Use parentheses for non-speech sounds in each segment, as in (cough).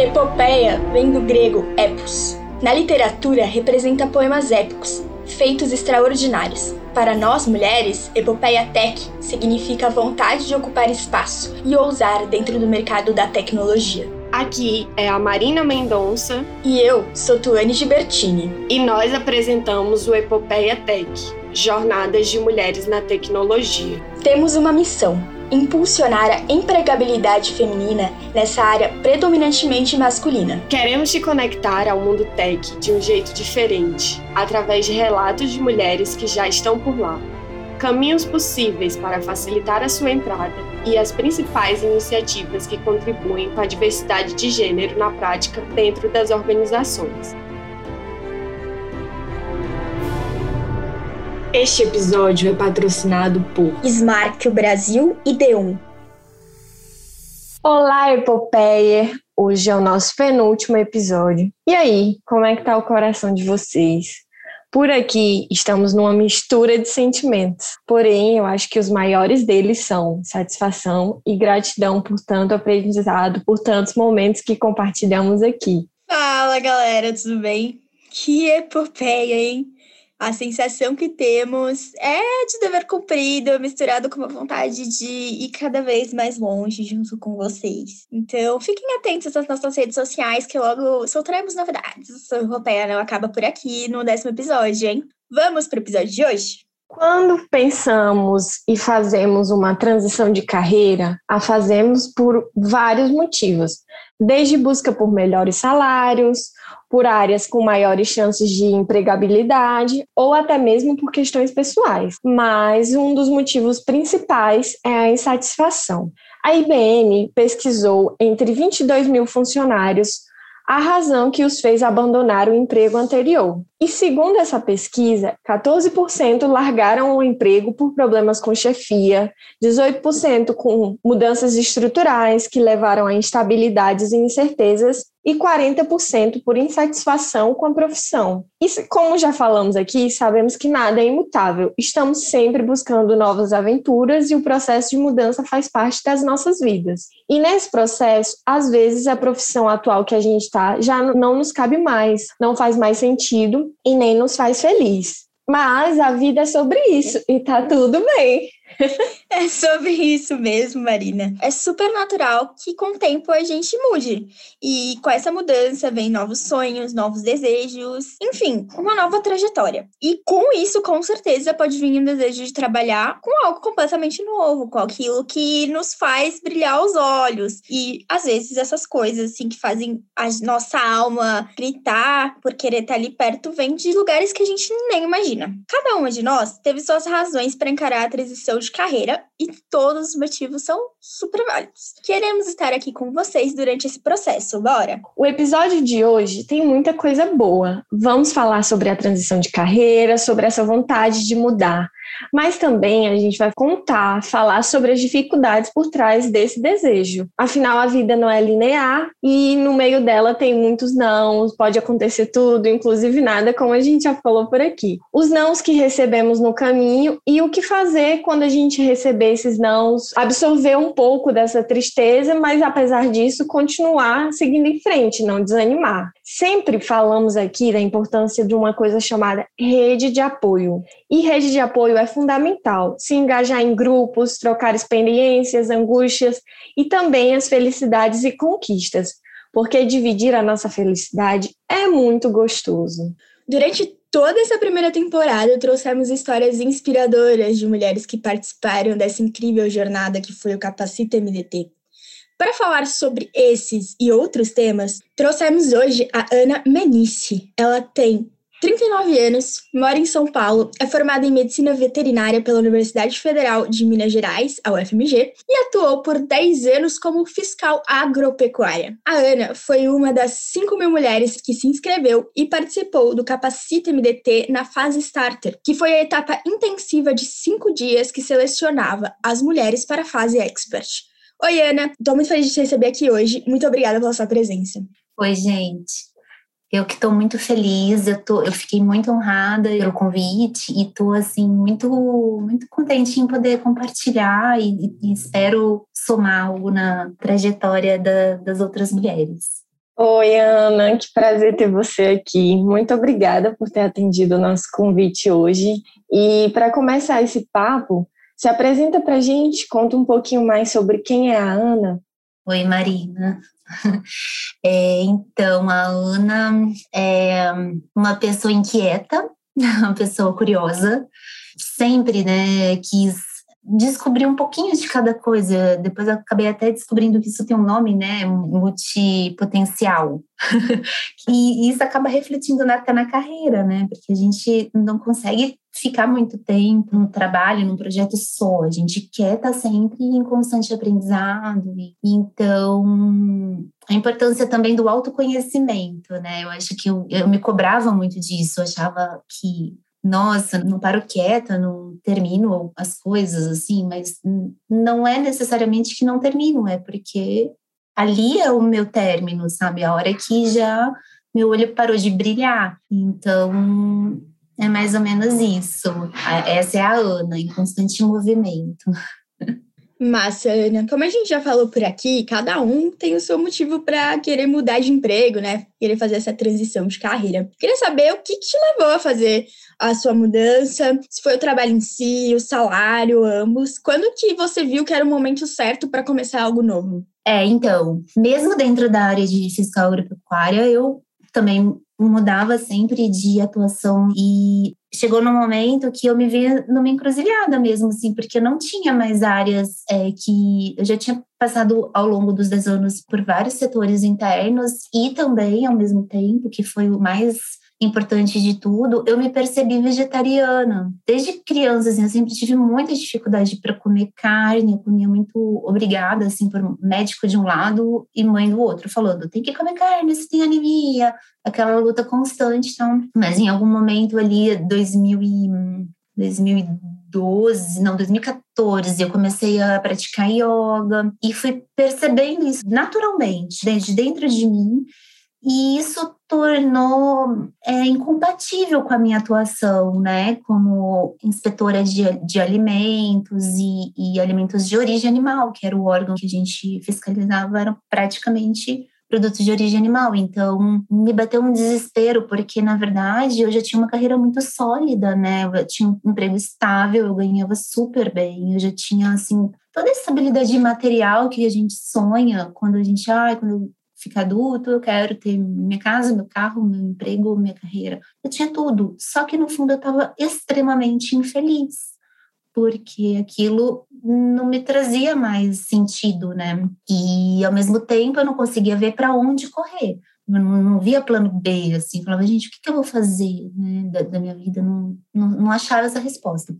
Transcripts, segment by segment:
Epopeia vem do grego epos. Na literatura, representa poemas épicos, feitos extraordinários. Para nós mulheres, epopeia tech significa vontade de ocupar espaço e ousar dentro do mercado da tecnologia. Aqui é a Marina Mendonça E eu sou Tuane Gibertini. e nós apresentamos o Epopeia Tech, Jornadas de Mulheres na Tecnologia. Temos uma missão: impulsionar a empregabilidade feminina nessa área predominantemente masculina. Queremos te conectar ao mundo tech de um jeito diferente, através de relatos de mulheres que já estão por lá, caminhos possíveis para facilitar a sua entrada e as principais iniciativas que contribuem com a diversidade de gênero na prática dentro das organizações. Este episódio é patrocinado por Smart Brasil e D1. Olá, Epopeia! Hoje é o nosso penúltimo episódio. E aí, como é que tá o coração de vocês? Por aqui estamos numa mistura de sentimentos, porém eu acho que os maiores deles são satisfação e gratidão por tanto aprendizado, por tantos momentos que compartilhamos aqui. Fala galera, tudo bem? Que epopeia, hein? A sensação que temos é de dever cumprido, misturado com uma vontade de ir cada vez mais longe junto com vocês. Então, fiquem atentos às nossas redes sociais, que logo soltaremos novidades. O Epopeia não acaba por aqui no décimo episódio, hein? Vamos para o episódio de hoje? Quando pensamos e fazemos uma transição de carreira, a fazemos por vários motivos, desde busca por melhores salários, por áreas com maiores chances de empregabilidade ou até mesmo por questões pessoais. Mas um dos motivos principais é a insatisfação. A IBM pesquisou entre 22 mil funcionários a razão que os fez abandonar o emprego anterior. E segundo essa pesquisa, 14% largaram o emprego por problemas com chefia, 18% com mudanças estruturais que levaram a instabilidades e incertezas e 40% por insatisfação com a profissão. E como já falamos aqui, sabemos que nada é imutável. Estamos sempre buscando novas aventuras e o processo de mudança faz parte das nossas vidas. E nesse processo, às vezes a profissão atual que a gente está já não nos cabe mais, não faz mais sentido e nem nos faz feliz. Mas a vida é sobre isso e tá tudo bem. (laughs) É sobre isso mesmo, Marina. É super natural que com o tempo a gente mude. E com essa mudança vem novos sonhos, novos desejos, enfim, uma nova trajetória. E com isso, com certeza, pode vir um desejo de trabalhar com algo completamente novo, com aquilo que nos faz brilhar os olhos. E às vezes essas coisas assim que fazem a nossa alma gritar por querer estar ali perto vem de lugares que a gente nem imagina. Cada uma de nós teve suas razões para encarar a transição de carreira e todos os motivos são super válidos. Queremos estar aqui com vocês durante esse processo, bora? O episódio de hoje tem muita coisa boa. Vamos falar sobre a transição de carreira, sobre essa vontade de mudar. Mas também a gente vai contar, falar sobre as dificuldades por trás desse desejo. Afinal, a vida não é linear e no meio dela tem muitos nãos, pode acontecer tudo, inclusive nada, como a gente já falou por aqui. Os nãos que recebemos no caminho e o que fazer quando a gente receber esses nãos, absorver um pouco dessa tristeza, mas apesar disso, continuar seguindo em frente, não desanimar. Sempre falamos aqui da importância de uma coisa chamada rede de apoio. E rede de apoio é fundamental. Se engajar em grupos, trocar experiências, angústias e também as felicidades e conquistas, porque dividir a nossa felicidade é muito gostoso. Durante toda essa primeira temporada, trouxemos histórias inspiradoras de mulheres que participaram dessa incrível jornada que foi o Capacita MDT. Para falar sobre esses e outros temas, trouxemos hoje a Ana Menice. Ela tem 39 anos, mora em São Paulo, é formada em Medicina Veterinária pela Universidade Federal de Minas Gerais, a UFMG, e atuou por 10 anos como fiscal agropecuária. A Ana foi uma das 5 mil mulheres que se inscreveu e participou do Capacita MDT na fase Starter, que foi a etapa intensiva de 5 dias que selecionava as mulheres para a fase Expert. Oi, Ana, estou muito feliz de te receber aqui hoje. Muito obrigada pela sua presença. Oi, gente. Eu que estou muito feliz, eu, tô, eu fiquei muito honrada pelo convite e estou assim muito muito contente em poder compartilhar e, e espero somar algo na trajetória da, das outras mulheres. Oi, Ana, que prazer ter você aqui. Muito obrigada por ter atendido o nosso convite hoje. E para começar esse papo, se apresenta para a gente, conta um pouquinho mais sobre quem é a Ana. Oi, Marina. (laughs) É, então, a Ana é uma pessoa inquieta, (laughs) uma pessoa curiosa, sempre né, quis descobri um pouquinho de cada coisa. Depois acabei até descobrindo que isso tem um nome, né? Multipotencial. (laughs) e isso acaba refletindo até na carreira, né? Porque a gente não consegue ficar muito tempo no trabalho, num projeto só. A gente quer estar sempre em constante aprendizado. Então, a importância também do autoconhecimento, né? Eu acho que eu, eu me cobrava muito disso. Eu achava que nossa, não paro quieta, não termino as coisas assim, mas não é necessariamente que não termino, é porque ali é o meu término, sabe? A hora que já meu olho parou de brilhar. Então, é mais ou menos isso. Essa é a Ana, em constante movimento. (laughs) Massa, Ana. Como a gente já falou por aqui, cada um tem o seu motivo para querer mudar de emprego, né? Querer fazer essa transição de carreira. Queria saber o que, que te levou a fazer a sua mudança, se foi o trabalho em si, o salário, ambos. Quando que você viu que era o momento certo para começar algo novo? É, então, mesmo dentro da área de fiscal agropecuária, eu também mudava sempre de atuação e chegou no momento que eu me vi numa encruzilhada mesmo, assim, porque eu não tinha mais áreas é, que eu já tinha passado ao longo dos 10 anos por vários setores internos e também, ao mesmo tempo, que foi o mais importante de tudo, eu me percebi vegetariana. Desde criança, assim, eu sempre tive muita dificuldade para comer carne, eu comia muito obrigada, assim, por médico de um lado e mãe do outro, falando, tem que comer carne, você tem anemia, aquela luta constante, então. Mas em algum momento ali, 2000 e, 2012, não, 2014, eu comecei a praticar yoga e fui percebendo isso naturalmente, desde dentro de mim, e isso tornou é, incompatível com a minha atuação, né, como inspetora de, de alimentos e, e alimentos de origem animal, que era o órgão que a gente fiscalizava, eram praticamente produtos de origem animal. Então, me bateu um desespero, porque, na verdade, eu já tinha uma carreira muito sólida, né? Eu tinha um emprego estável, eu ganhava super bem, eu já tinha, assim, toda a estabilidade material que a gente sonha quando a gente, ai, quando eu ficar adulto, eu quero ter minha casa, meu carro, meu emprego, minha carreira. Eu tinha tudo, só que no fundo eu estava extremamente infeliz, porque aquilo não me trazia mais sentido, né? E ao mesmo tempo eu não conseguia ver para onde correr. Eu não, não, via plano B, assim, falava, gente, o que, que eu vou fazer né, da, da minha vida? Não, não, não achava essa resposta.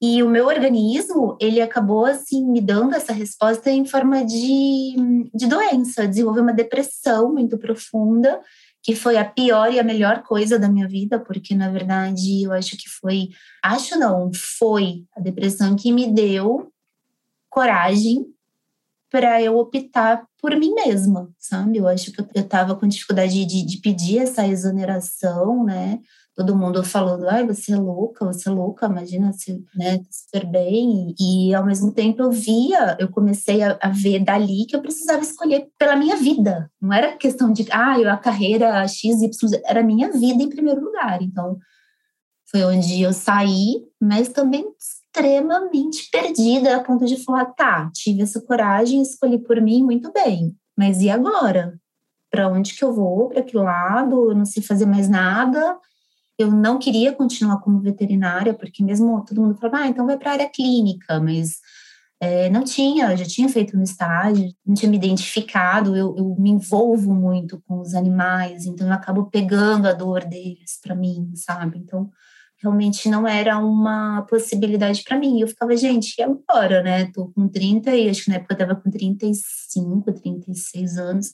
E o meu organismo, ele acabou, assim, me dando essa resposta em forma de, de doença. Desenvolvi uma depressão muito profunda, que foi a pior e a melhor coisa da minha vida, porque, na verdade, eu acho que foi... Acho não, foi a depressão que me deu coragem para eu optar por mim mesma, sabe? Eu acho que eu estava com dificuldade de, de pedir essa exoneração, né? todo mundo falando, ai, você é louca, você é louca, imagina, você né, tá super bem. E, ao mesmo tempo eu via, eu comecei a, a, ver dali que eu precisava escolher pela minha vida. Não era questão de, ah, a carreira X, Y, era minha vida em primeiro lugar. Então, foi onde eu saí, mas também extremamente perdida, a ponto de falar, tá, tive essa coragem, escolhi por mim, muito bem. Mas e agora? Para onde que eu vou? Para que lado? Eu não sei fazer mais nada eu não queria continuar como veterinária, porque mesmo todo mundo falava, ah, então vai para a área clínica, mas é, não tinha, eu já tinha feito no estágio, não tinha me identificado, eu, eu, me envolvo muito com os animais, então eu acabo pegando a dor deles para mim, sabe? Então, realmente não era uma possibilidade para mim. Eu ficava, gente, e agora, né? Tô com 30 e acho que na época eu tava com 35, 36 anos.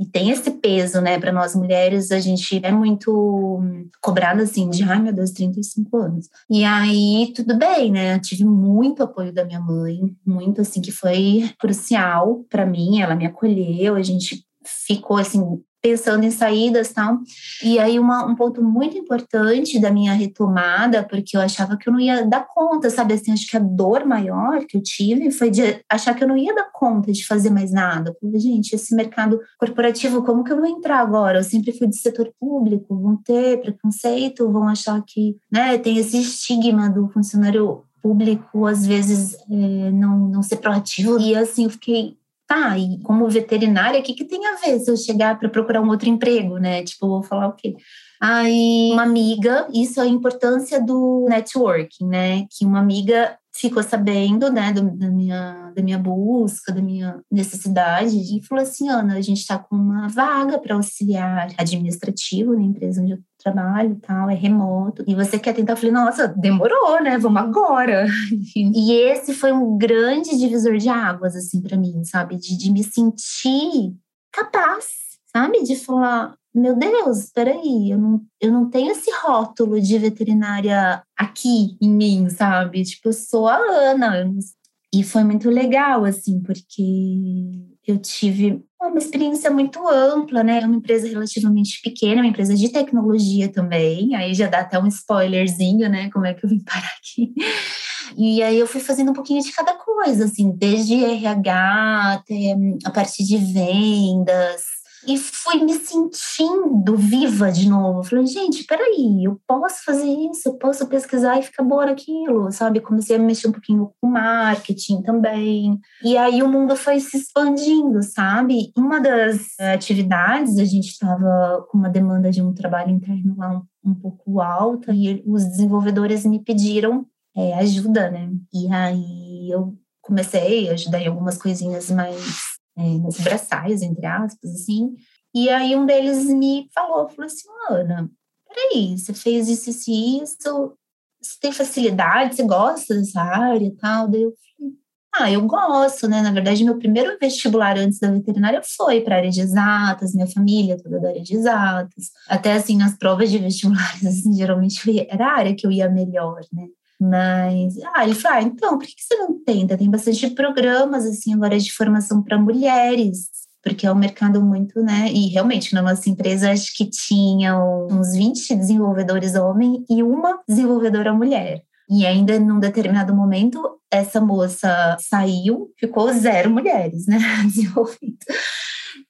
E tem esse peso, né, para nós mulheres, a gente é muito cobrada assim de, ai meu Deus, 35 anos. E aí tudo bem, né? Eu tive muito apoio da minha mãe, muito assim que foi crucial para mim, ela me acolheu, a gente ficou assim pensando em saídas tal. E aí uma, um ponto muito importante da minha retomada, porque eu achava que eu não ia dar conta, sabe? Assim, acho que a dor maior que eu tive foi de achar que eu não ia dar conta de fazer mais nada. Falei, gente, esse mercado corporativo, como que eu vou entrar agora? Eu sempre fui do setor público, vão ter preconceito, vão achar que, né, tem esse estigma do funcionário público, às vezes, é, não, não ser proativo. E assim, eu fiquei tá, e como veterinária, o que, que tem a ver se eu chegar para procurar um outro emprego, né? Tipo, vou falar o quê? Aí, uma amiga, isso é a importância do networking, né? Que uma amiga ficou sabendo, né, do, da, minha, da minha busca, da minha necessidade, e falou assim: Ana, a gente está com uma vaga para auxiliar administrativo na empresa onde eu trabalho tal, é remoto, e você quer tentar? Eu falei: nossa, demorou, né? Vamos agora. (laughs) e esse foi um grande divisor de águas, assim, para mim, sabe? De, de me sentir capaz, sabe? De falar: meu Deus, espera aí, eu não, eu não tenho esse rótulo de veterinária aqui em mim, sabe? Tipo, eu sou a Ana. E foi muito legal, assim, porque eu tive uma experiência muito ampla, né? É uma empresa relativamente pequena, uma empresa de tecnologia também. Aí já dá até um spoilerzinho, né? Como é que eu vim parar aqui. E aí eu fui fazendo um pouquinho de cada coisa, assim, desde RH até a parte de vendas, e fui me sentindo viva de novo. Falei, gente, peraí, eu posso fazer isso, eu posso pesquisar e ficar boa naquilo, sabe? Comecei a mexer um pouquinho com marketing também. E aí o mundo foi se expandindo, sabe? Uma das atividades, a gente estava com uma demanda de um trabalho interno lá um, um pouco alta e os desenvolvedores me pediram é, ajuda, né? E aí eu comecei a ajudar em algumas coisinhas mais é, nos braçais, entre aspas, assim. E aí um deles me falou, falou assim, Ana, peraí, você fez isso, isso isso, você tem facilidade, você gosta dessa área e tal? Daí eu falei, ah, eu gosto, né? Na verdade, meu primeiro vestibular antes da veterinária foi para área de exatas, minha família toda da área de exatas. Até assim, nas provas de vestibulares, assim, (laughs) geralmente era a área que eu ia melhor, né? Mas, ah, ele falou, ah, então, por que você não tenta? Tem bastante programas, assim, agora de formação para mulheres, porque é um mercado muito, né? E realmente, na nossa empresa, acho que tinha uns 20 desenvolvedores homem e uma desenvolvedora mulher. E ainda num determinado momento, essa moça saiu, ficou zero mulheres, né? (laughs) Desenvolvido.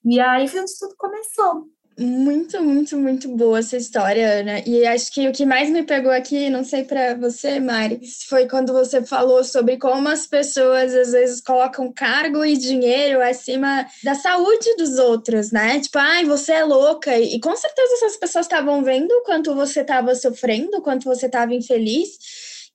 E aí foi onde tudo começou. Muito, muito, muito boa essa história, Ana. E acho que o que mais me pegou aqui, não sei para você, Mari, foi quando você falou sobre como as pessoas às vezes colocam cargo e dinheiro acima da saúde dos outros, né? Tipo, ai, você é louca. E com certeza essas pessoas estavam vendo o quanto você estava sofrendo, o quanto você estava infeliz.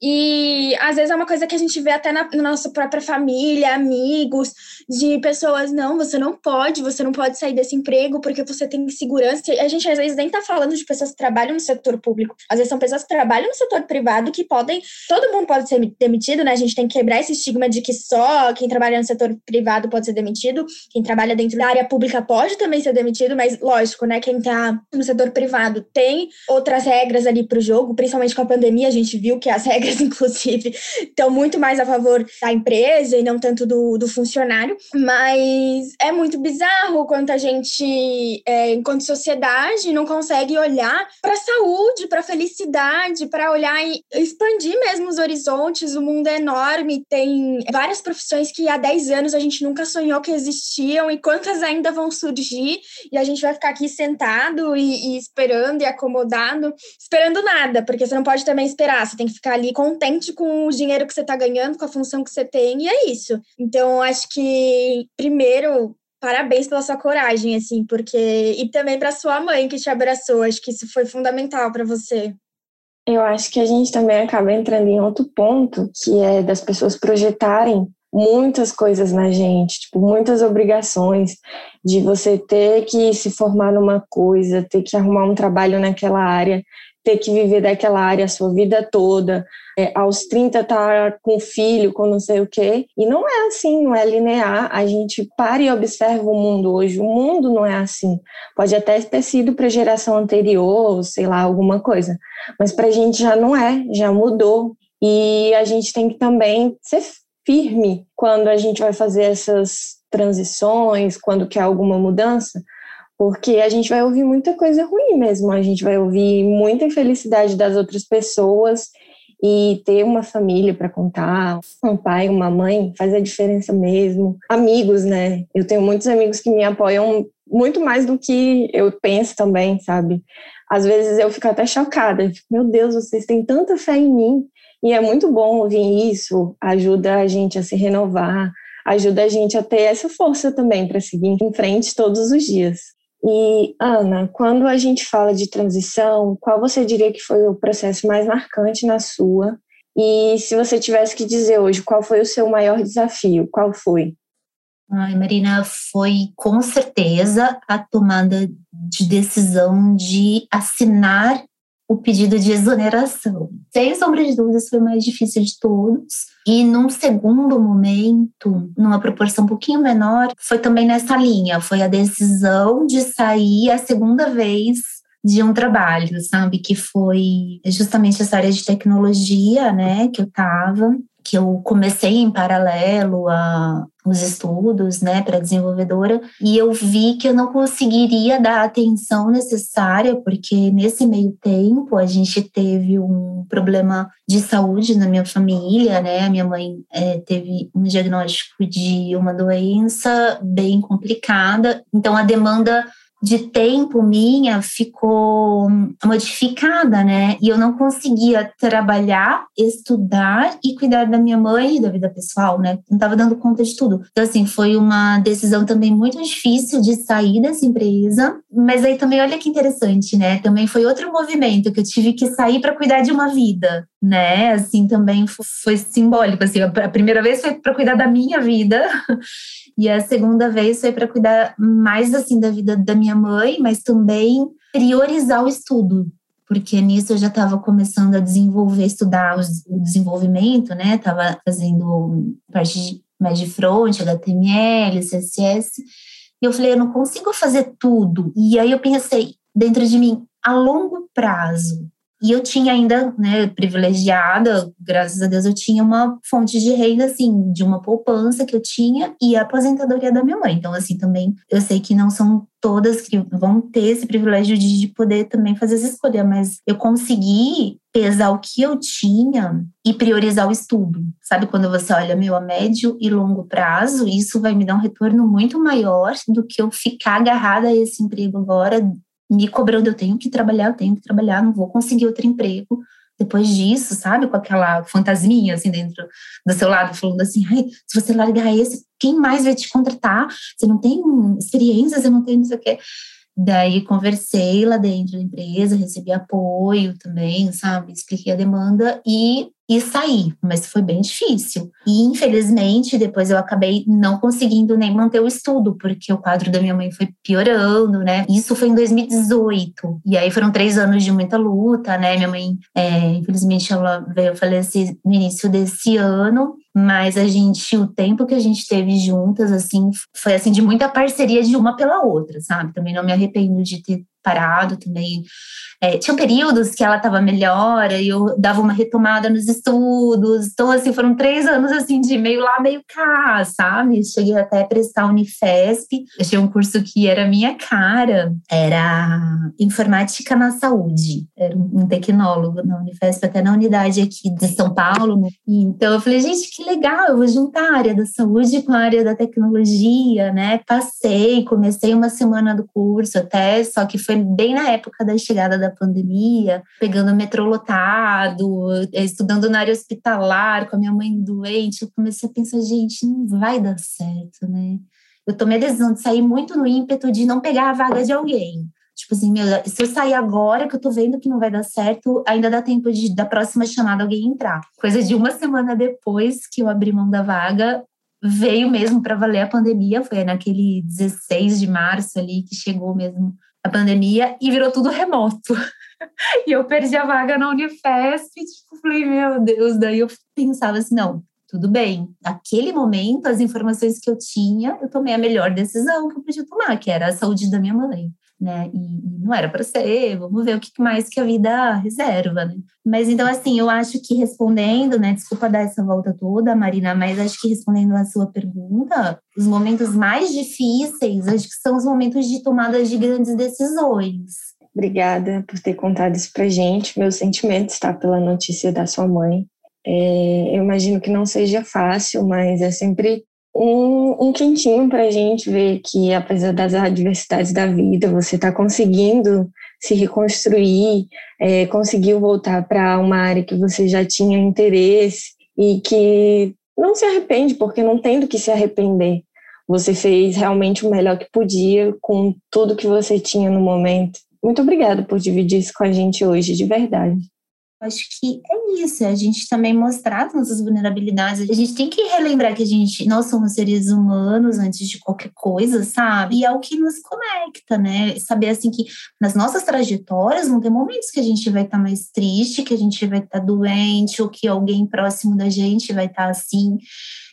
E às vezes é uma coisa que a gente vê até na, na, nossa própria família, amigos, de pessoas, não, você não pode, você não pode sair desse emprego porque você tem segurança. A gente às vezes nem tá falando de pessoas que trabalham no setor público. Às vezes são pessoas que trabalham no setor privado que podem, todo mundo pode ser demitido, né? A gente tem que quebrar esse estigma de que só quem trabalha no setor privado pode ser demitido, quem trabalha dentro da área pública pode também ser demitido, mas lógico, né? Quem tá no setor privado tem outras regras ali pro jogo, principalmente com a pandemia, a gente viu que as regras (laughs) inclusive, estão muito mais a favor da empresa e não tanto do, do funcionário. Mas é muito bizarro quanto a gente, é, enquanto sociedade, não consegue olhar para a saúde, para a felicidade, para olhar e expandir mesmo os horizontes. O mundo é enorme, tem várias profissões que há 10 anos a gente nunca sonhou que existiam e quantas ainda vão surgir e a gente vai ficar aqui sentado e, e esperando e acomodado, esperando nada, porque você não pode também esperar, você tem que ficar ali contente com o dinheiro que você está ganhando, com a função que você tem, e é isso. Então, acho que, primeiro, parabéns pela sua coragem, assim, porque. E também para sua mãe que te abraçou, acho que isso foi fundamental para você. Eu acho que a gente também acaba entrando em outro ponto, que é das pessoas projetarem muitas coisas na gente, tipo, muitas obrigações de você ter que se formar numa coisa, ter que arrumar um trabalho naquela área, ter que viver daquela área a sua vida toda, é, aos 30 tá com filho, com não sei o quê. E não é assim, não é linear. A gente para e observa o mundo hoje. O mundo não é assim. Pode até ter sido para a geração anterior, sei lá, alguma coisa. Mas para a gente já não é, já mudou. E a gente tem que também ser firme quando a gente vai fazer essas transições, quando quer alguma mudança, porque a gente vai ouvir muita coisa ruim mesmo, a gente vai ouvir muita infelicidade das outras pessoas e ter uma família para contar, um pai, uma mãe, faz a diferença mesmo. Amigos, né? Eu tenho muitos amigos que me apoiam muito mais do que eu penso também, sabe? Às vezes eu fico até chocada, meu Deus, vocês têm tanta fé em mim. E é muito bom ouvir isso, ajuda a gente a se renovar, ajuda a gente a ter essa força também para seguir em frente todos os dias. E, Ana, quando a gente fala de transição, qual você diria que foi o processo mais marcante na sua? E se você tivesse que dizer hoje, qual foi o seu maior desafio? Qual foi? Ai, Marina, foi com certeza a tomada de decisão de assinar o pedido de exoneração. Sem sombra de dúvidas, foi o mais difícil de todos. E num segundo momento, numa proporção um pouquinho menor, foi também nessa linha. Foi a decisão de sair a segunda vez de um trabalho, sabe? Que foi justamente essa área de tecnologia, né? Que eu estava que eu comecei em paralelo a os estudos, né, para desenvolvedora, e eu vi que eu não conseguiria dar a atenção necessária, porque nesse meio tempo a gente teve um problema de saúde na minha família, né, a minha mãe é, teve um diagnóstico de uma doença bem complicada, então a demanda de tempo minha ficou modificada, né? E eu não conseguia trabalhar, estudar e cuidar da minha mãe e da vida pessoal, né? Não estava dando conta de tudo. Então, assim, foi uma decisão também muito difícil de sair dessa empresa. Mas aí também, olha que interessante, né? Também foi outro movimento que eu tive que sair para cuidar de uma vida, né? Assim, também foi simbólico. Assim, a primeira vez foi para cuidar da minha vida. (laughs) E a segunda vez foi para cuidar mais assim da vida da minha mãe, mas também priorizar o estudo, porque nisso eu já estava começando a desenvolver, estudar o desenvolvimento, né? Estava fazendo parte mais de front, HTML, CSS. E eu falei, eu não consigo fazer tudo. E aí eu pensei dentro de mim, a longo prazo, e eu tinha ainda, né, privilegiada, graças a Deus, eu tinha uma fonte de renda, assim, de uma poupança que eu tinha e a aposentadoria da minha mãe. Então, assim, também eu sei que não são todas que vão ter esse privilégio de, de poder também fazer essa escolha, mas eu consegui pesar o que eu tinha e priorizar o estudo. Sabe, quando você olha meu a médio e longo prazo, isso vai me dar um retorno muito maior do que eu ficar agarrada a esse emprego agora me cobrando, eu tenho que trabalhar, eu tenho que trabalhar, não vou conseguir outro emprego depois disso, sabe? Com aquela fantasminha assim dentro do seu lado, falando assim, ai, se você largar esse, quem mais vai te contratar? Você não tem experiência, você não tem não sei o quê. Daí conversei lá dentro da empresa, recebi apoio também, sabe? Expliquei a demanda e e sair, mas foi bem difícil. E infelizmente depois eu acabei não conseguindo nem manter o estudo, porque o quadro da minha mãe foi piorando, né? Isso foi em 2018. E aí foram três anos de muita luta, né? Minha mãe, é, infelizmente, ela veio falecer no início desse ano. Mas a gente, o tempo que a gente teve juntas, assim, foi assim de muita parceria de uma pela outra, sabe? Também não me arrependo de ter parado também. É, tinham períodos que ela estava melhor, e eu dava uma retomada nos estudos. Então, assim, foram três anos, assim, de meio lá, meio cá, sabe? Cheguei até a prestar Unifesp. Achei um curso que era minha cara. Era Informática na Saúde. Era um tecnólogo na Unifesp, até na unidade aqui de São Paulo. Então, eu falei, gente, que legal, eu vou juntar a área da saúde com a área da tecnologia, né? Passei, comecei uma semana do curso até, só que foi bem na época da chegada da pandemia, pegando metrô lotado, estudando na área hospitalar, com a minha mãe doente, eu comecei a pensar, gente, não vai dar certo, né? Eu tomei a decisão de sair muito no ímpeto de não pegar a vaga de alguém. Tipo assim, meu, se eu sair agora, que eu tô vendo que não vai dar certo, ainda dá tempo de da próxima chamada alguém entrar. Coisa de uma semana depois que eu abri mão da vaga, veio mesmo para valer a pandemia, foi naquele 16 de março ali que chegou mesmo a pandemia e virou tudo remoto. (laughs) e eu perdi a vaga na Unifesp, tipo, falei, meu Deus, daí eu pensava assim, não, tudo bem. Naquele momento, as informações que eu tinha, eu tomei a melhor decisão que eu podia tomar, que era a saúde da minha mãe. Né? E, não era para ser, vamos ver o que mais que a vida reserva, né? Mas então, assim, eu acho que respondendo, né? Desculpa dar essa volta toda, Marina, mas acho que respondendo a sua pergunta, os momentos mais difíceis, acho que são os momentos de tomada de grandes decisões. Obrigada por ter contado isso pra gente. Meu sentimento está pela notícia da sua mãe. É, eu imagino que não seja fácil, mas é sempre um, um quentinho para a gente ver que, apesar das adversidades da vida, você está conseguindo se reconstruir, é, conseguiu voltar para uma área que você já tinha interesse e que não se arrepende, porque não tem do que se arrepender. Você fez realmente o melhor que podia com tudo que você tinha no momento. Muito obrigada por dividir isso com a gente hoje, de verdade. Acho que é isso, é a gente também mostrar as nossas vulnerabilidades. A gente tem que relembrar que a gente, nós somos seres humanos antes de qualquer coisa, sabe? E é o que nos conecta, né? Saber assim que nas nossas trajetórias vão ter momentos que a gente vai estar tá mais triste, que a gente vai estar tá doente, ou que alguém próximo da gente vai estar tá assim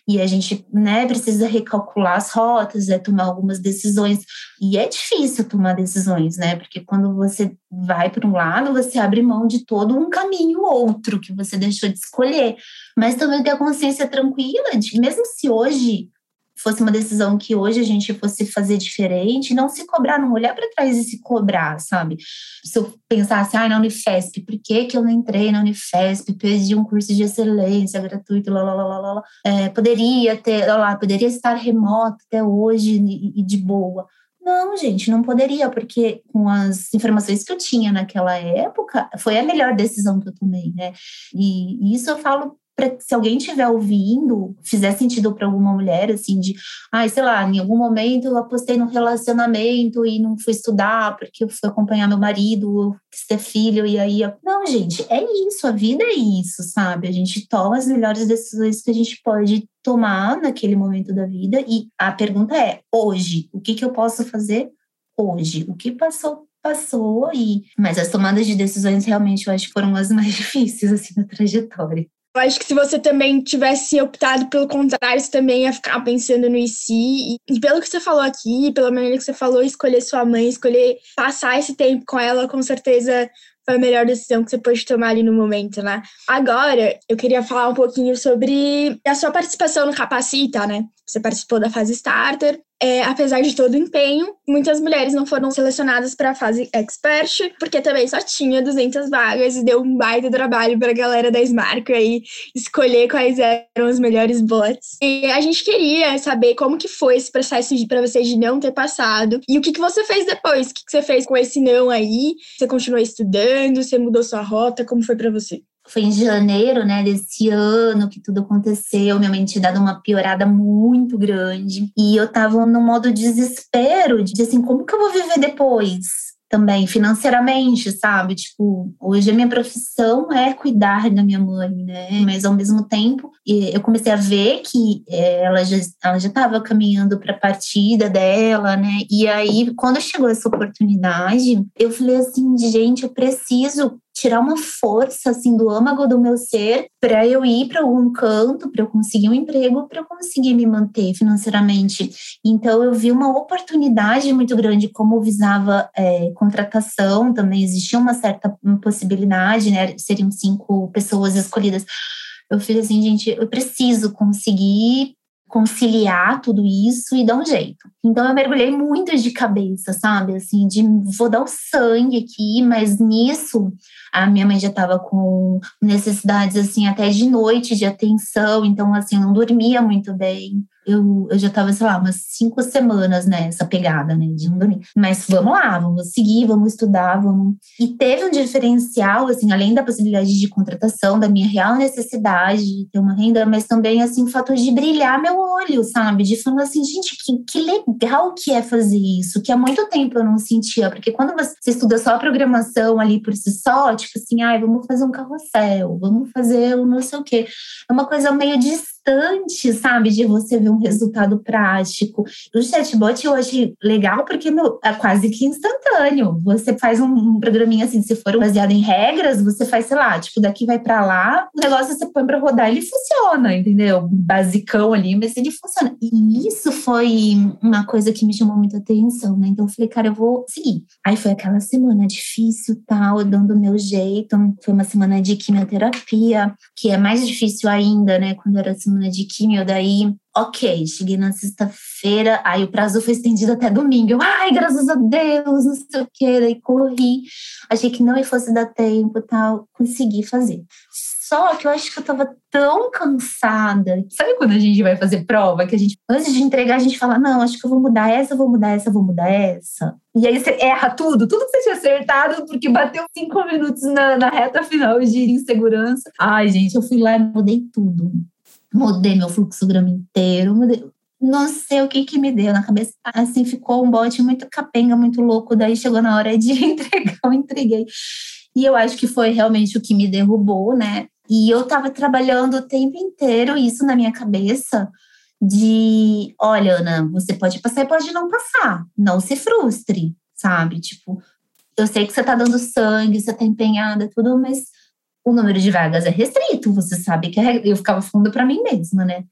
e a gente né, precisa recalcular as rotas, é tomar algumas decisões. E é difícil tomar decisões, né? Porque quando você vai para um lado, você abre mão de todo um caminho outro que você deixou de escolher. Mas também ter a consciência tranquila de que, mesmo se hoje fosse uma decisão que hoje a gente fosse fazer diferente, não se cobrar, não olhar para trás e se cobrar, sabe? Se eu pensasse, ah, na Unifesp, por que, que eu não entrei na Unifesp, perdi um curso de excelência gratuito, lá, lá, lá, lá, lá. É, poderia ter, lá, poderia estar remoto até hoje e, e de boa. Não, gente, não poderia, porque com as informações que eu tinha naquela época, foi a melhor decisão que eu tomei, né? E isso eu falo se alguém estiver ouvindo, fizer sentido para alguma mulher, assim, de, ai, ah, sei lá, em algum momento eu apostei num relacionamento e não fui estudar porque eu fui acompanhar meu marido, eu quis ter filho, e aí. Eu... Não, gente, é isso, a vida é isso, sabe? A gente toma as melhores decisões que a gente pode tomar naquele momento da vida, e a pergunta é: hoje, o que, que eu posso fazer hoje? O que passou passou e mas as tomadas de decisões realmente eu acho que foram as mais (laughs) difíceis assim na trajetória. Eu acho que se você também tivesse optado pelo contrário, você também ia ficar pensando no IC. E pelo que você falou aqui, pela maneira que você falou, escolher sua mãe, escolher passar esse tempo com ela, com certeza foi a melhor decisão que você pode tomar ali no momento, né? Agora, eu queria falar um pouquinho sobre a sua participação no Capacita, né? Você participou da fase starter, é, apesar de todo o empenho, muitas mulheres não foram selecionadas para a fase expert, porque também só tinha 200 vagas e deu um baita trabalho para a galera da Smarco aí escolher quais eram os melhores bots. E a gente queria saber como que foi esse processo para você de não ter passado. E o que, que você fez depois, o que, que você fez com esse não aí, você continuou estudando, você mudou sua rota, como foi para você? Foi em janeiro, né, desse ano que tudo aconteceu, minha mãe tinha dado uma piorada muito grande, e eu tava no modo desespero, de assim, como que eu vou viver depois? Também financeiramente, sabe? Tipo, hoje a minha profissão é cuidar da minha mãe, né? Mas ao mesmo tempo, eu comecei a ver que é, ela já ela já estava caminhando para a partida dela, né? E aí, quando chegou essa oportunidade, eu falei assim, gente, eu preciso tirar uma força assim do âmago do meu ser para eu ir para algum canto, para eu conseguir um emprego, para eu conseguir me manter financeiramente. Então eu vi uma oportunidade muito grande como visava é, contratação, também existia uma certa possibilidade, né? Seriam cinco pessoas escolhidas. Eu falei assim, gente, eu preciso conseguir conciliar tudo isso e dar um jeito. Então eu mergulhei muito de cabeça, sabe? Assim, de vou dar o sangue aqui, mas nisso a minha mãe já estava com necessidades assim até de noite de atenção, então assim, não dormia muito bem eu, eu já estava, sei lá, umas cinco semanas nessa pegada, né, de não dormir. Mas vamos lá, vamos seguir, vamos estudar, vamos. E teve um diferencial, assim, além da possibilidade de contratação, da minha real necessidade de ter uma renda, mas também, assim, o fato de brilhar meu olho, sabe? De falar assim, gente, que, que legal que é fazer isso, que há muito tempo eu não sentia, porque quando você estuda só a programação ali por si só, tipo assim, ai, vamos fazer um carrossel, vamos fazer um não sei o quê, é uma coisa meio distante sabe, de você ver um resultado prático. O chatbot achei legal porque meu, é quase que instantâneo. Você faz um, um programinha assim, se for baseado em regras, você faz, sei lá, tipo, daqui vai para lá, o negócio você põe para rodar, ele funciona, entendeu? Basicão ali, mas ele funciona. E isso foi uma coisa que me chamou muita atenção, né? Então eu falei, cara, eu vou seguir. Aí foi aquela semana difícil, tal, dando o meu jeito. Foi uma semana de quimioterapia, que é mais difícil ainda, né? Quando era semana de quimio, daí ok, cheguei na sexta-feira, aí o prazo foi estendido até domingo. Eu, ai, graças a Deus, não sei o quê, daí corri. Achei que não fosse dar tempo tal, consegui fazer. Só que eu acho que eu tava tão cansada. Sabe quando a gente vai fazer prova? Que a gente, antes de entregar, a gente fala: não, acho que eu vou mudar essa, vou mudar essa, vou mudar essa. E aí você erra tudo, tudo que você tinha acertado, porque bateu cinco minutos na, na reta final de insegurança. Ai, gente, eu fui lá e mudei tudo. Mudei meu fluxograma inteiro, mudei, não sei o que que me deu na cabeça. Assim, ficou um bote muito capenga, muito louco. Daí chegou na hora de (laughs) entregar, eu entreguei. E eu acho que foi realmente o que me derrubou, né? E eu estava trabalhando o tempo inteiro isso na minha cabeça de, olha, Ana, você pode passar e pode não passar. Não se frustre, sabe? Tipo, eu sei que você está dando sangue, você está empenhada, tudo, mas o número de vagas é restrito, você sabe que é, eu ficava falando para mim mesma, né?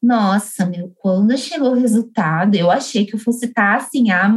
Nossa, meu, quando chegou o resultado, eu achei que eu fosse estar tá, assim, a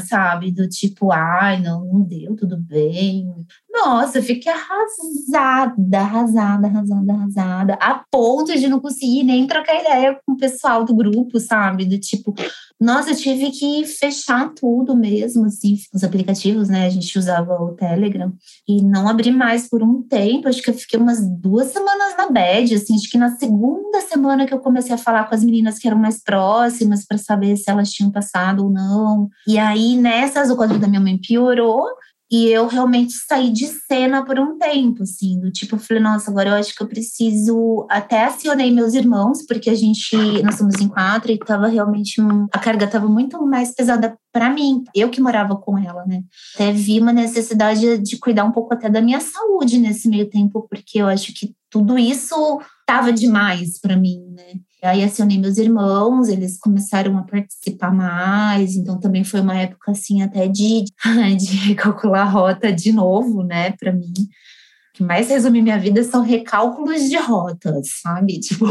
sabe? Do tipo, ai, não, não deu, tudo bem. Nossa, eu fiquei arrasada, arrasada, arrasada, arrasada, a ponto de não conseguir nem trocar ideia com o pessoal do grupo, sabe? Do tipo, nossa, eu tive que fechar tudo mesmo, assim, os aplicativos, né? A gente usava o Telegram e não abri mais por um tempo. Acho que eu fiquei umas duas semanas na bed, assim. Acho que na segunda semana que eu comecei a falar com as meninas que eram mais próximas para saber se elas tinham passado ou não. E aí, nessas, o quadro da minha mãe piorou. E eu realmente saí de cena por um tempo, assim, do tipo, eu falei, nossa, agora eu acho que eu preciso. Até acionei meus irmãos, porque a gente, nós somos em quatro e tava realmente. Um, a carga tava muito mais pesada para mim, eu que morava com ela, né? Até vi uma necessidade de cuidar um pouco até da minha saúde nesse meio tempo, porque eu acho que tudo isso tava demais para mim, né? Aí acionei meus irmãos, eles começaram a participar mais, então também foi uma época assim até de, (laughs) de calcular a rota de novo, né, para mim. O que mais resume minha vida são recálculos de rotas, sabe? (laughs) Tipo,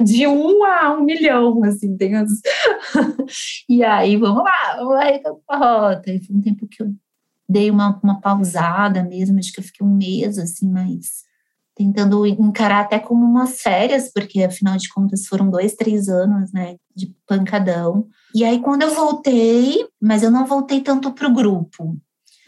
de um a um milhão, assim, tem. (laughs) E aí, vamos lá, vamos lá recalcular a rota. E foi um tempo que eu dei uma, uma pausada mesmo, acho que eu fiquei um mês, assim, mais tentando encarar até como umas férias, porque afinal de contas foram dois, três anos, né, de pancadão. E aí quando eu voltei, mas eu não voltei tanto pro grupo.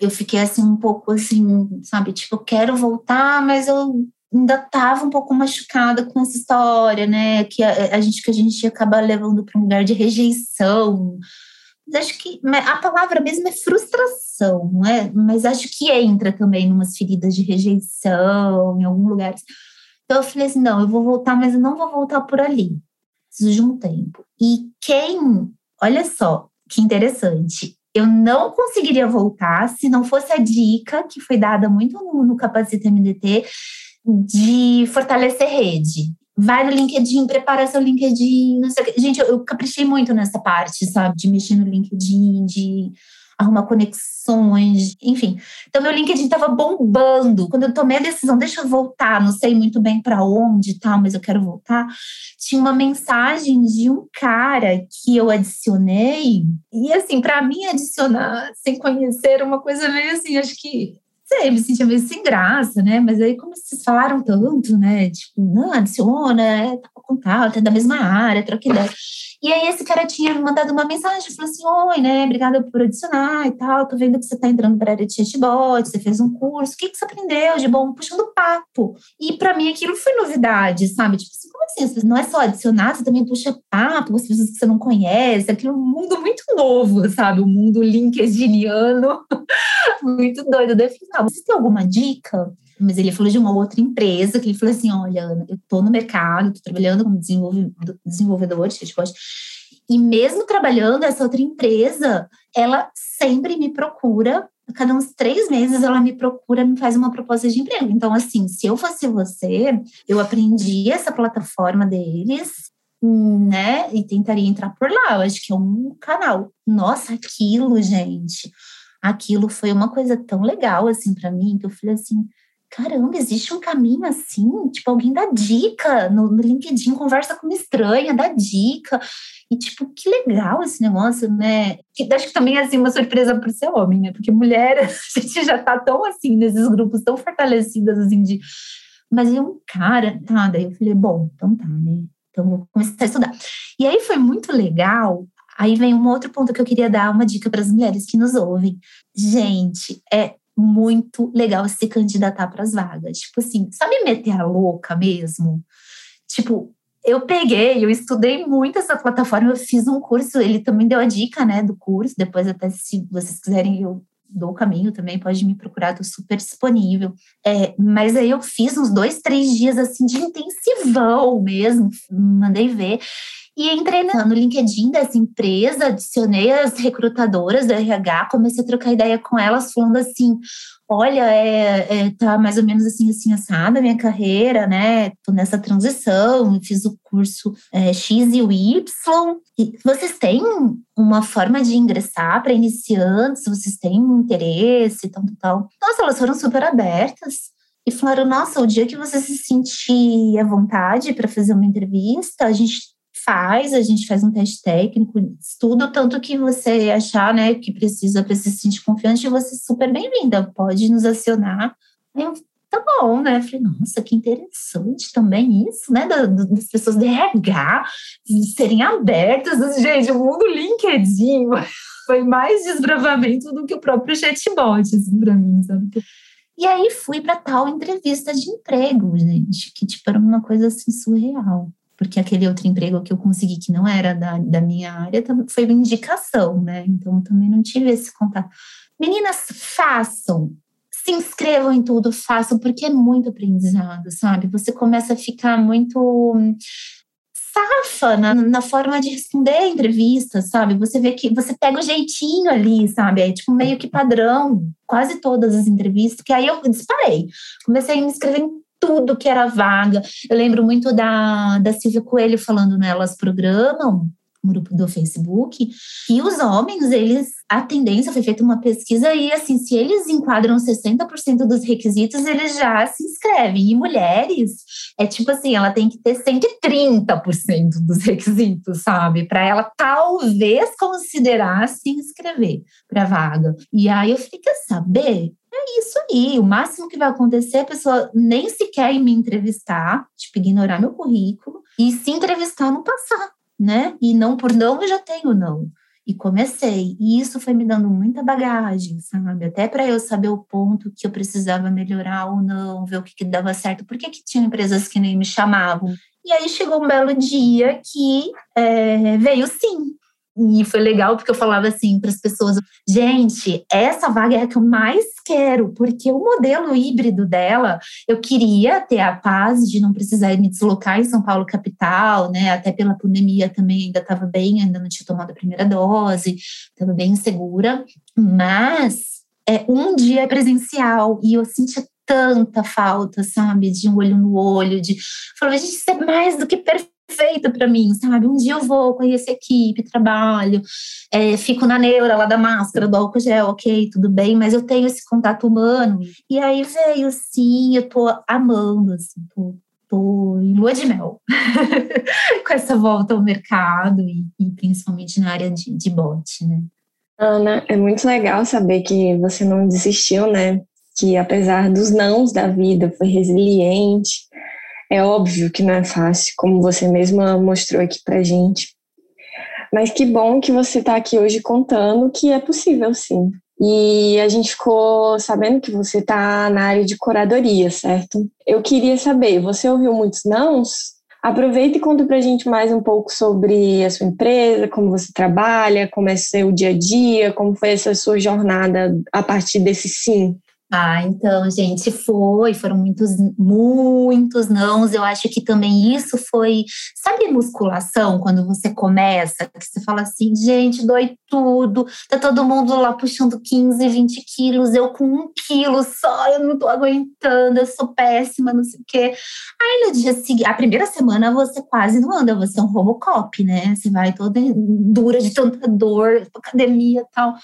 Eu fiquei assim um pouco assim, sabe, tipo, eu quero voltar, mas eu ainda tava um pouco machucada com essa história, né, que a, a gente que a gente acaba levando para um lugar de rejeição, acho que a palavra mesmo é frustração, não é? Mas acho que entra também em umas feridas de rejeição, em algum lugar. Então eu falei assim: não, eu vou voltar, mas eu não vou voltar por ali. Preciso de um tempo. E quem, olha só, que interessante. Eu não conseguiria voltar se não fosse a dica que foi dada muito no, no Capacita MDT de fortalecer rede vai no LinkedIn, prepara seu LinkedIn, não sei o que. Gente, eu, caprichei muito nessa parte, sabe? De mexer no LinkedIn, de arrumar conexões, enfim. Então, meu LinkedIn estava bombando. Quando eu tomei a decisão, deixa eu voltar, não sei muito bem para onde e tal, mas eu quero voltar. Tinha uma mensagem de um cara que eu adicionei. E, assim, para mim, adicionar sem conhecer uma coisa meio assim, acho que sei, me sentia meio sem graça, né? Mas aí, como vocês falaram tanto, né? Tipo, não, adiciona, é, tá com contato, é da mesma área, troca ideia. E aí, esse cara tinha me mandado uma mensagem, falou assim: Oi, né? Obrigada por adicionar e tal. Tô vendo que você tá entrando para a área de chatbot, você fez um curso, o que, que você aprendeu de bom? Puxando papo. E para mim, aquilo foi novidade, sabe? Tipo assim, como assim? Não é só adicionar, você também puxa papo com as pessoas que você não conhece. Aquilo é um mundo muito novo, sabe? O mundo LinkedIniano, (laughs) muito doido. Daí eu falei, ah, você tem alguma dica? Mas ele falou de uma outra empresa, que ele falou assim, olha, Ana, eu tô no mercado, tô trabalhando como desenvolvedor de e mesmo trabalhando essa outra empresa, ela sempre me procura a cada uns três meses ela me procura, me faz uma proposta de emprego. Então, assim, se eu fosse você, eu aprendi essa plataforma deles, né? E tentaria entrar por lá. Eu acho que é um canal. Nossa, aquilo, gente. Aquilo foi uma coisa tão legal, assim, para mim, que eu falei assim caramba, existe um caminho assim? Tipo, alguém dá dica no, no LinkedIn, conversa com uma estranha, dá dica. E, tipo, que legal esse negócio, né? Que, acho que também é, assim, uma surpresa por ser homem, né? Porque mulher, (laughs) a gente já tá tão, assim, nesses grupos tão fortalecidas, assim, de... Mas é um cara, tá? Daí eu falei, bom, então tá, né? Então vou começar a estudar. E aí foi muito legal. Aí vem um outro ponto que eu queria dar uma dica para as mulheres que nos ouvem. Gente, é muito legal se candidatar para as vagas. Tipo assim, sabe meter a louca mesmo? Tipo, eu peguei, eu estudei muito essa plataforma, eu fiz um curso, ele também deu a dica, né, do curso, depois até se vocês quiserem eu dou o caminho também, pode me procurar, tô super disponível. É, mas aí eu fiz uns dois, três dias assim de intensivão mesmo, mandei ver. E entrei no LinkedIn dessa empresa, adicionei as recrutadoras da RH, comecei a trocar ideia com elas, falando assim: olha, é, é, tá mais ou menos assim, assim, assada a minha carreira, né? Tô nessa transição, fiz o curso é, X e o Y. E vocês têm uma forma de ingressar para iniciantes? Vocês têm interesse, tal, tal? Nossa, elas foram super abertas e falaram: nossa, o dia que você se sentir à vontade para fazer uma entrevista, a gente faz, a gente faz um teste técnico, estuda tanto que você achar, né, que precisa para se sentir confiante, você é super bem-vinda, pode nos acionar. Eu, tá bom, né? Falei, nossa, que interessante também isso, né? das pessoas de RH serem abertas. Gente, o mundo LinkedIn (laughs) foi mais desbravamento do que o próprio chatbot, assim, para mim, sabe? E aí fui para tal entrevista de emprego, gente, que tipo era uma coisa assim surreal porque aquele outro emprego que eu consegui que não era da, da minha área foi uma indicação, né? Então também não tive esse contato. Meninas, façam, se inscrevam em tudo, façam, porque é muito aprendizado, sabe? Você começa a ficar muito safa na, na, forma de responder a entrevista, sabe? Você vê que você pega o jeitinho ali, sabe? É tipo meio que padrão, quase todas as entrevistas, que aí eu disparei. Comecei a me inscrever em tudo que era vaga. Eu lembro muito da, da Silvia Coelho falando nelas programam um grupo do Facebook, e os homens, eles, a tendência foi feita uma pesquisa e assim, se eles enquadram 60% dos requisitos, eles já se inscrevem. E mulheres, é tipo assim, ela tem que ter 130% dos requisitos, sabe? Para ela talvez considerar se inscrever para vaga. E aí eu falei, quer saber? É isso aí. O máximo que vai acontecer é a pessoa nem sequer me entrevistar, tipo, ignorar meu currículo, e se entrevistar não passar, né? E não por não, eu já tenho não. E comecei. E isso foi me dando muita bagagem, sabe? Até para eu saber o ponto que eu precisava melhorar ou não, ver o que, que dava certo. Por que, que tinha empresas que nem me chamavam? E aí chegou um belo dia que é, veio sim. E foi legal porque eu falava assim para as pessoas: gente, essa vaga é a que eu mais quero, porque o modelo híbrido dela, eu queria ter a paz de não precisar me deslocar em São Paulo capital, né? Até pela pandemia também ainda estava bem, ainda não tinha tomado a primeira dose, estava bem insegura, mas é um dia presencial e eu sentia tanta falta, sabe, de um olho no olho, de falava, gente, isso é mais do que perfeito feito para mim, sabe? Um dia eu vou conhecer equipe, trabalho, é, fico na neura lá da máscara, do álcool gel, ok, tudo bem, mas eu tenho esse contato humano. E aí veio, sim, eu tô amando, assim, tô, tô em lua de mel (laughs) com essa volta ao mercado e, e principalmente na área de, de bot, né? Ana, é muito legal saber que você não desistiu, né? Que apesar dos nãos da vida, foi resiliente, é óbvio que não é fácil, como você mesma mostrou aqui pra gente. Mas que bom que você está aqui hoje contando que é possível sim. E a gente ficou sabendo que você está na área de curadoria, certo? Eu queria saber, você ouviu muitos nãos? Aproveita e conta pra gente mais um pouco sobre a sua empresa, como você trabalha, como é seu dia a dia, como foi essa sua jornada a partir desse sim. Ah, então, gente, foi, foram muitos, muitos nãos. Eu acho que também isso foi, sabe, musculação, quando você começa, que você fala assim, gente, dói tudo, tá todo mundo lá puxando 15, 20 quilos, eu com um quilo só, eu não tô aguentando, eu sou péssima, não sei o quê. Aí no dia seguinte, a primeira semana você quase não anda, você é um Robocop, né? Você vai toda dura de tanta dor, academia e tal.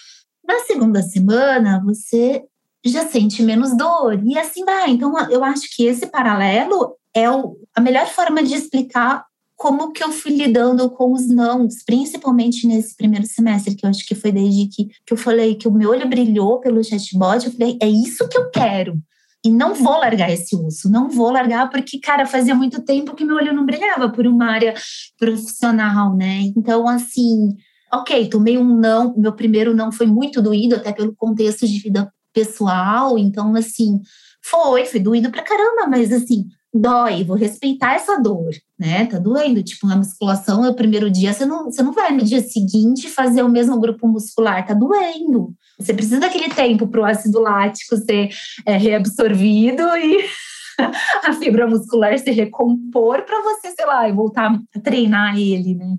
Na segunda semana, você já sente menos dor. E assim vai. Então, eu acho que esse paralelo é o, a melhor forma de explicar como que eu fui lidando com os nãos, principalmente nesse primeiro semestre, que eu acho que foi desde que, que eu falei que o meu olho brilhou pelo chatbot, eu falei, é isso que eu quero. E não vou largar esse uso, não vou largar porque, cara, fazia muito tempo que meu olho não brilhava por uma área profissional, né? Então, assim, ok, tomei um não, meu primeiro não foi muito doído, até pelo contexto de vida pessoal, então assim, foi, foi doído pra caramba, mas assim, dói, vou respeitar essa dor, né? Tá doendo, tipo, na musculação, no primeiro dia, você não, você não vai no dia seguinte fazer o mesmo grupo muscular, tá doendo. Você precisa daquele tempo para o ácido lático ser é, reabsorvido e (laughs) (laughs) a fibra muscular se recompor para você, sei lá, e voltar a treinar ele, né?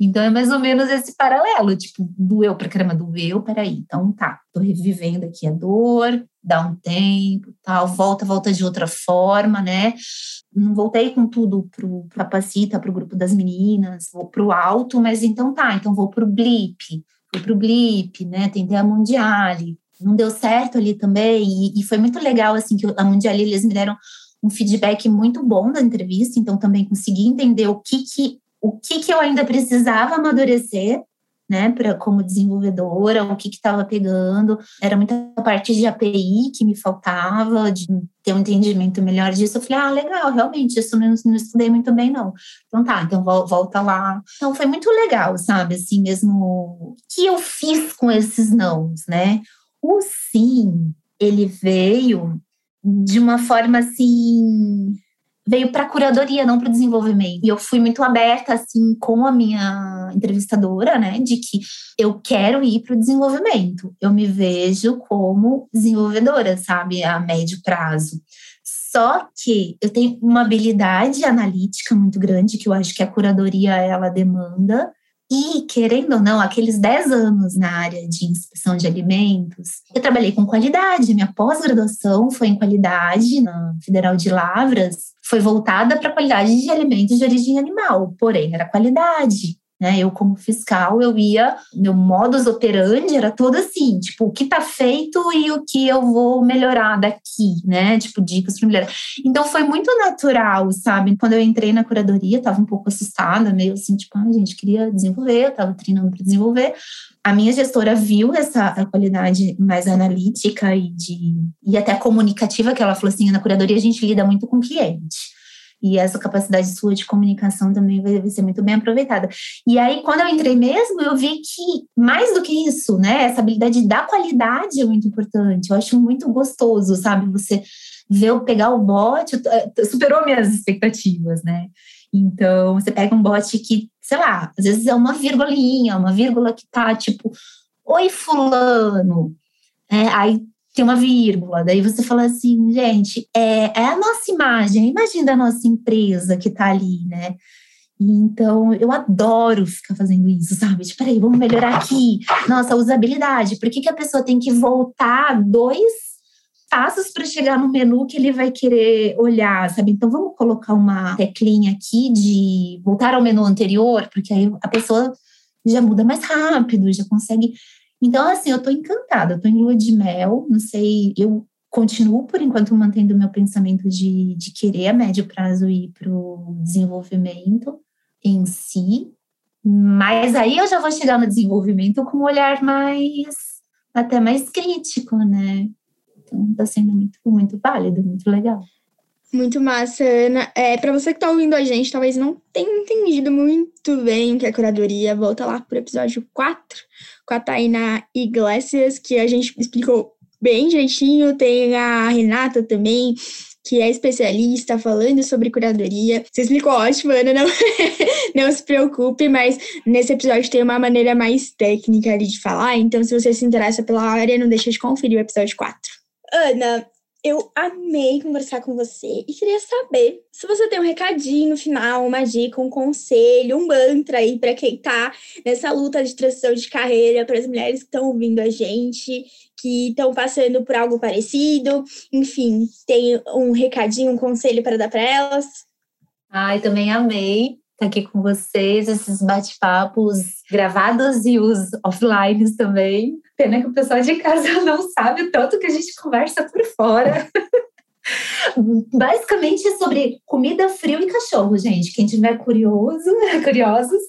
Então é mais ou menos esse paralelo, tipo, doeu pra caramba, doeu, peraí, então tá, tô revivendo aqui a dor, dá um tempo, tal, volta, volta de outra forma, né? Não voltei com tudo pro Capacita, pro grupo das meninas, vou pro alto, mas então tá, então vou pro blip, fui pro blip, né? Tentei a mundiale, não deu certo ali também, e, e foi muito legal, assim, que a Mundial eles me deram um feedback muito bom da entrevista, então também consegui entender o que que, o que, que eu ainda precisava amadurecer, né, para como desenvolvedora, o que estava pegando, era muita parte de API que me faltava, de ter um entendimento melhor disso. Eu falei, ah, legal, realmente, isso não, não estudei muito bem, não. Então tá, então volta lá. Então foi muito legal, sabe, assim mesmo, o que eu fiz com esses nãos, né? O sim, ele veio de uma forma assim, veio para a curadoria, não para desenvolvimento. E eu fui muito aberta assim com a minha entrevistadora, né, de que eu quero ir para o desenvolvimento. Eu me vejo como desenvolvedora, sabe, a médio prazo. Só que eu tenho uma habilidade analítica muito grande que eu acho que a curadoria ela demanda e, querendo ou não, aqueles 10 anos na área de inspeção de alimentos, eu trabalhei com qualidade. Minha pós-graduação foi em qualidade na Federal de Lavras, foi voltada para a qualidade de alimentos de origem animal, porém era qualidade. Né? Eu, como fiscal, eu ia, meu modus operandi era todo assim, tipo, o que está feito e o que eu vou melhorar daqui, né? Tipo, dicas para melhorar. Então foi muito natural, sabe? Quando eu entrei na curadoria, estava um pouco assustada, meio assim, tipo, ah, gente, queria desenvolver, eu estava treinando para desenvolver. A minha gestora viu essa qualidade mais analítica e de e até comunicativa que ela falou assim, na curadoria a gente lida muito com cliente. E essa capacidade sua de comunicação também vai ser muito bem aproveitada. E aí, quando eu entrei mesmo, eu vi que mais do que isso, né? Essa habilidade da qualidade é muito importante. Eu acho muito gostoso, sabe? Você ver eu pegar o bot, eh, superou minhas expectativas, né? Então, você pega um bot que, sei lá, às vezes é uma vírgulinha, uma vírgula que tá tipo, oi, fulano. É, aí tem uma vírgula, daí você fala assim, gente, é, é a nossa imagem, a imagem da nossa empresa que está ali, né? Então, eu adoro ficar fazendo isso, sabe? Tipo, peraí, vamos melhorar aqui. Nossa, usabilidade. Por que, que a pessoa tem que voltar dois passos para chegar no menu que ele vai querer olhar, sabe? Então, vamos colocar uma teclinha aqui de voltar ao menu anterior, porque aí a pessoa já muda mais rápido, já consegue então, assim, eu tô encantada, tô em lua de mel, não sei, eu continuo, por enquanto, mantendo meu pensamento de, de querer a médio prazo ir para o desenvolvimento em si, mas aí eu já vou chegar no desenvolvimento com um olhar mais, até mais crítico, né? Então, tá sendo muito, muito válido, muito legal. Muito massa, Ana. É, para você que está ouvindo a gente, talvez não tenha entendido muito bem o que é curadoria, volta lá para o episódio 4 com a Tainá Iglesias, que a gente explicou bem direitinho. Tem a Renata também, que é especialista falando sobre curadoria. Você explicou ótimo, Ana, não, (laughs) não se preocupe, mas nesse episódio tem uma maneira mais técnica ali de falar, então se você se interessa pela área, não deixa de conferir o episódio 4. Ana, eu amei conversar com você e queria saber se você tem um recadinho final, uma dica, um conselho, um mantra aí para quem tá nessa luta de transição de carreira, para as mulheres que estão ouvindo a gente, que estão passando por algo parecido, enfim, tem um recadinho, um conselho para dar para elas? Ai, também amei estar aqui com vocês, esses bate-papos gravados e os offline também. Pena que o pessoal de casa (laughs) não sabe o tanto que a gente conversa por fora. (laughs) Basicamente é sobre comida, frio e cachorro, gente. Quem tiver curioso, (laughs) curiosos.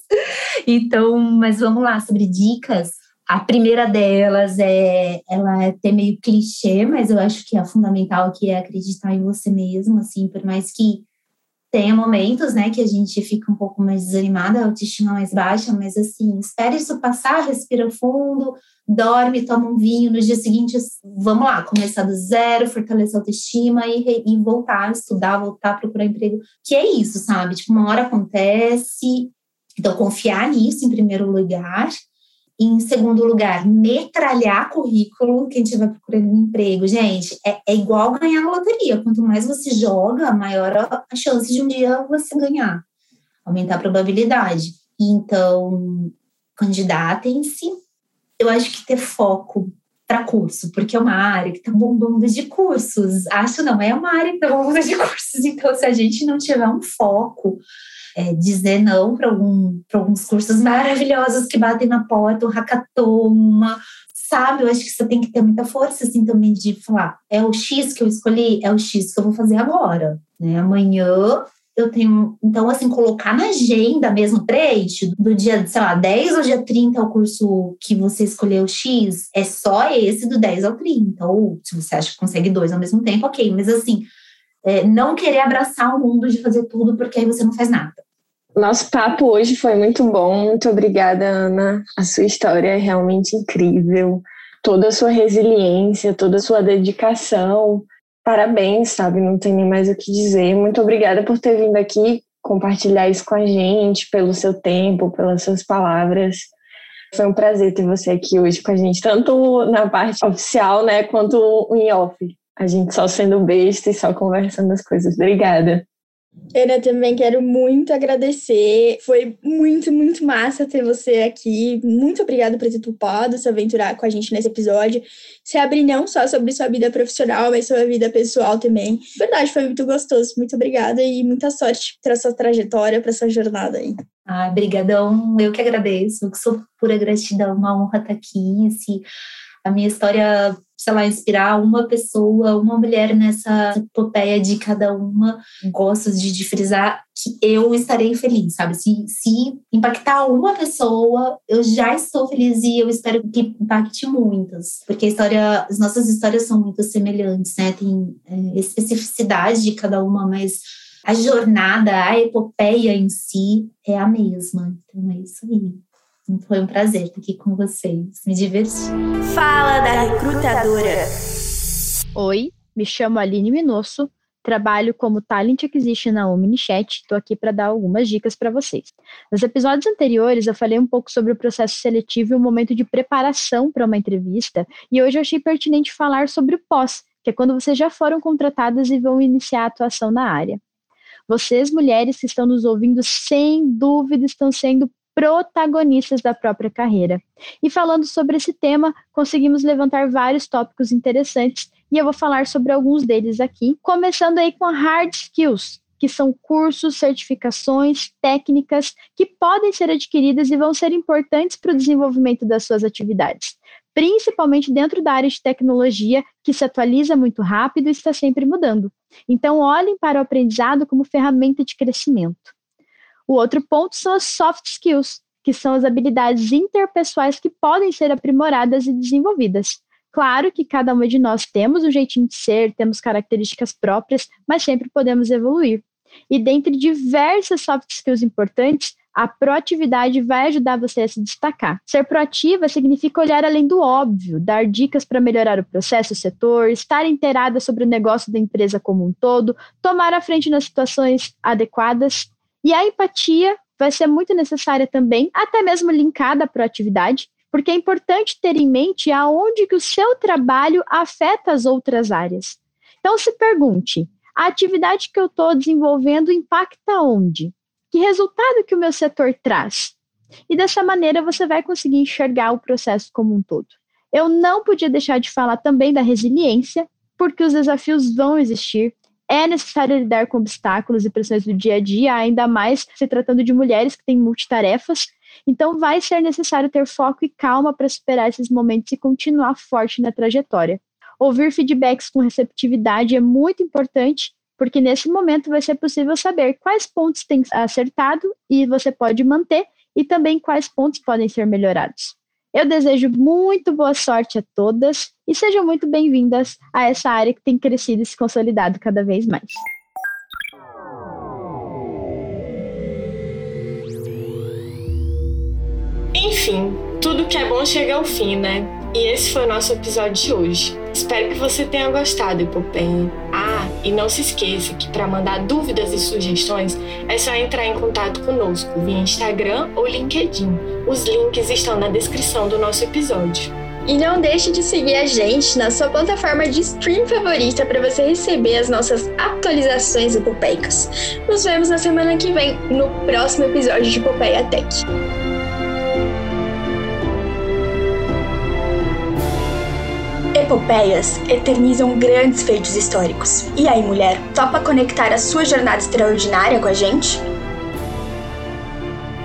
Então, mas vamos lá, sobre dicas. A primeira delas é, ela é até meio clichê, mas eu acho que é fundamental que é acreditar em você mesmo, assim, por mais que tenha momentos, né, que a gente fica um pouco mais desanimada, a autoestima mais baixa, mas assim, espere isso passar, respira fundo, dorme, toma um vinho, no dia seguinte, vamos lá, começar do zero, fortalecer a autoestima e, e voltar a estudar, voltar a procurar emprego, que é isso, sabe? Tipo, uma hora acontece, então confiar nisso em primeiro lugar, em segundo lugar, metralhar currículo quem estiver procurando um emprego. Gente, é, é, igual ganhar na loteria. Quanto mais você joga, maior a, chance de um dia você ganhar. Aumentar a probabilidade. Então, candidatem-se. Eu acho que ter foco para curso, porque é uma área que está bombando de cursos. Acho não, é uma área que está bombando de cursos. Então, se a gente não tiver um foco é, dizer não para algum, alguns cursos maravilhosos que batem na porta, um hackathon, sabe? Eu acho que você tem que ter muita força, assim, também de falar, é o X que eu escolhi, é o X que eu vou fazer agora, né? Amanhã eu tenho, então, assim, colocar na agenda mesmo trecho, do dia, sei lá, 10 ao dia 30 é o curso que você escolheu X, é só esse do 10 ao 30, ou se você acha que consegue dois ao mesmo tempo, ok, mas assim, é, não querer abraçar o mundo de fazer tudo porque aí você não faz nada. Nosso papo hoje foi muito bom. Muito obrigada, Ana. A sua história é realmente incrível. Toda a sua resiliência, toda a sua dedicação. Parabéns, sabe? Não tem nem mais o que dizer. Muito obrigada por ter vindo aqui compartilhar isso com a gente, pelo seu tempo, pelas suas palavras. Foi um prazer ter você aqui hoje com a gente, tanto na parte oficial, né, quanto em off. A gente só sendo besta e só conversando as coisas. Obrigada. Ana, também quero muito agradecer. Foi muito, muito massa ter você aqui. Muito obrigada por ter topado se aventurar com a gente nesse episódio. Se abrir não só sobre sua vida profissional, mas sobre a vida pessoal também. Verdade, foi muito gostoso. Muito obrigada e muita sorte para sua trajetória, para sua jornada aí. Ah, brigadão. Eu que agradeço. Eu que sou pura gratidão. Uma honra estar aqui. Se a minha história sei lá, inspirar uma pessoa, uma mulher nessa epopeia de cada uma. Gosto de, de frisar que eu estarei feliz, sabe? Se, se impactar uma pessoa, eu já estou feliz e eu espero que impacte muitas, porque a história, as nossas histórias são muito semelhantes, né? Tem é, especificidade de cada uma, mas a jornada, a epopeia em si é a mesma. Então é isso aí. Foi um prazer estar aqui com vocês. Me diverti. Fala da recrutadora. Oi, me chamo Aline Minosso, trabalho como Talent Acquisition na Omnichat. Estou aqui para dar algumas dicas para vocês. Nos episódios anteriores, eu falei um pouco sobre o processo seletivo e o momento de preparação para uma entrevista, e hoje eu achei pertinente falar sobre o pós, que é quando vocês já foram contratadas e vão iniciar a atuação na área. Vocês, mulheres que estão nos ouvindo, sem dúvida estão sendo protagonistas da própria carreira. E falando sobre esse tema, conseguimos levantar vários tópicos interessantes e eu vou falar sobre alguns deles aqui, começando aí com hard skills, que são cursos, certificações, técnicas que podem ser adquiridas e vão ser importantes para o desenvolvimento das suas atividades, principalmente dentro da área de tecnologia, que se atualiza muito rápido e está sempre mudando. Então, olhem para o aprendizado como ferramenta de crescimento. O outro ponto são as soft skills, que são as habilidades interpessoais que podem ser aprimoradas e desenvolvidas. Claro que cada uma de nós temos um jeitinho de ser, temos características próprias, mas sempre podemos evoluir. E dentre diversas soft skills importantes, a proatividade vai ajudar você a se destacar. Ser proativa significa olhar além do óbvio, dar dicas para melhorar o processo, o setor, estar inteirada sobre o negócio da empresa como um todo, tomar a frente nas situações adequadas e a empatia vai ser muito necessária também, até mesmo linkada à proatividade, porque é importante ter em mente aonde que o seu trabalho afeta as outras áreas. Então se pergunte, a atividade que eu estou desenvolvendo impacta onde? Que resultado que o meu setor traz? E dessa maneira você vai conseguir enxergar o processo como um todo. Eu não podia deixar de falar também da resiliência, porque os desafios vão existir. É necessário lidar com obstáculos e pressões do dia a dia, ainda mais se tratando de mulheres que têm multitarefas. Então, vai ser necessário ter foco e calma para superar esses momentos e continuar forte na trajetória. Ouvir feedbacks com receptividade é muito importante, porque nesse momento vai ser possível saber quais pontos têm acertado e você pode manter e também quais pontos podem ser melhorados. Eu desejo muito boa sorte a todas e sejam muito bem-vindas a essa área que tem crescido e se consolidado cada vez mais. Enfim, tudo que é bom chega ao fim, né? E esse foi o nosso episódio de hoje. Espero que você tenha gostado, Epopenha. E não se esqueça que para mandar dúvidas e sugestões é só entrar em contato conosco via Instagram ou LinkedIn. Os links estão na descrição do nosso episódio. E não deixe de seguir a gente na sua plataforma de stream favorita para você receber as nossas atualizações epopeicas. Nos vemos na semana que vem, no próximo episódio de Popeia Tech. Epopeias eternizam grandes feitos históricos. E aí, mulher, topa conectar a sua jornada extraordinária com a gente?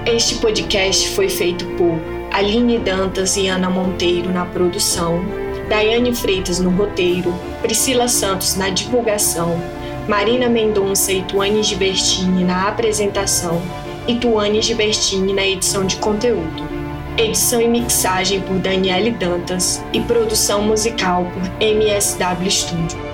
Este podcast foi feito por Aline Dantas e Ana Monteiro na produção, Daiane Freitas no roteiro, Priscila Santos na divulgação, Marina Mendonça e Tuane Gibertini na apresentação e Tuane Gibertini na edição de conteúdo. Edição e mixagem por Daniele Dantas e produção musical por MSW Studio.